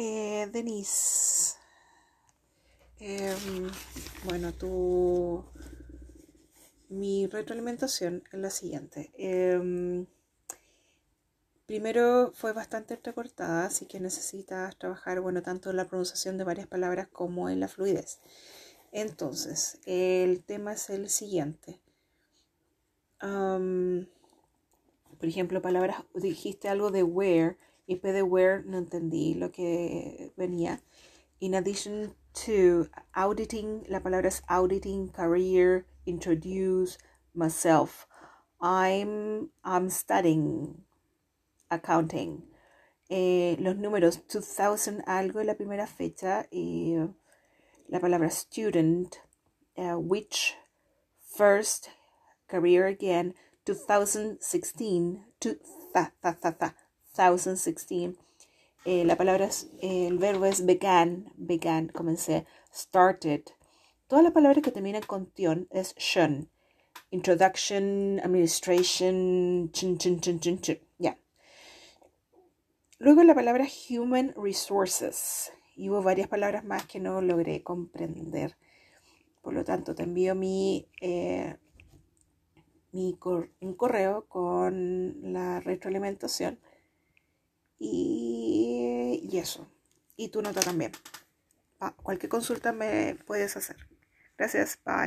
Eh, Denise. Em, bueno, tu. Mi retroalimentación es la siguiente. Em, primero fue bastante entrecortada, así que necesitas trabajar, bueno, tanto en la pronunciación de varias palabras como en la fluidez. Entonces, el tema es el siguiente. Por ejemplo, palabras, dijiste algo de where y P de where no entendí lo que venía. In addition to auditing, la palabra es auditing, career, introduce, myself. I'm, I'm studying accounting. Eh, los números 2000 algo en la primera fecha y la palabra student, uh, which, first, career again, 2016, to, tha, tha, 2016. Eh, la palabra, eh, el verbo es began, began, comencé, started. Todas las palabras que terminan con tion es shun. Introduction, administration, chun, chun, chun, chun, chun. Ya. Luego la palabra human resources. Y hubo varias palabras más que no logré comprender. Por lo tanto, te envío mi, eh, mi un correo con la retroalimentación. Y, eso. Y tu nota también. Pa- cualquier consulta me puedes hacer. Gracias. Bye.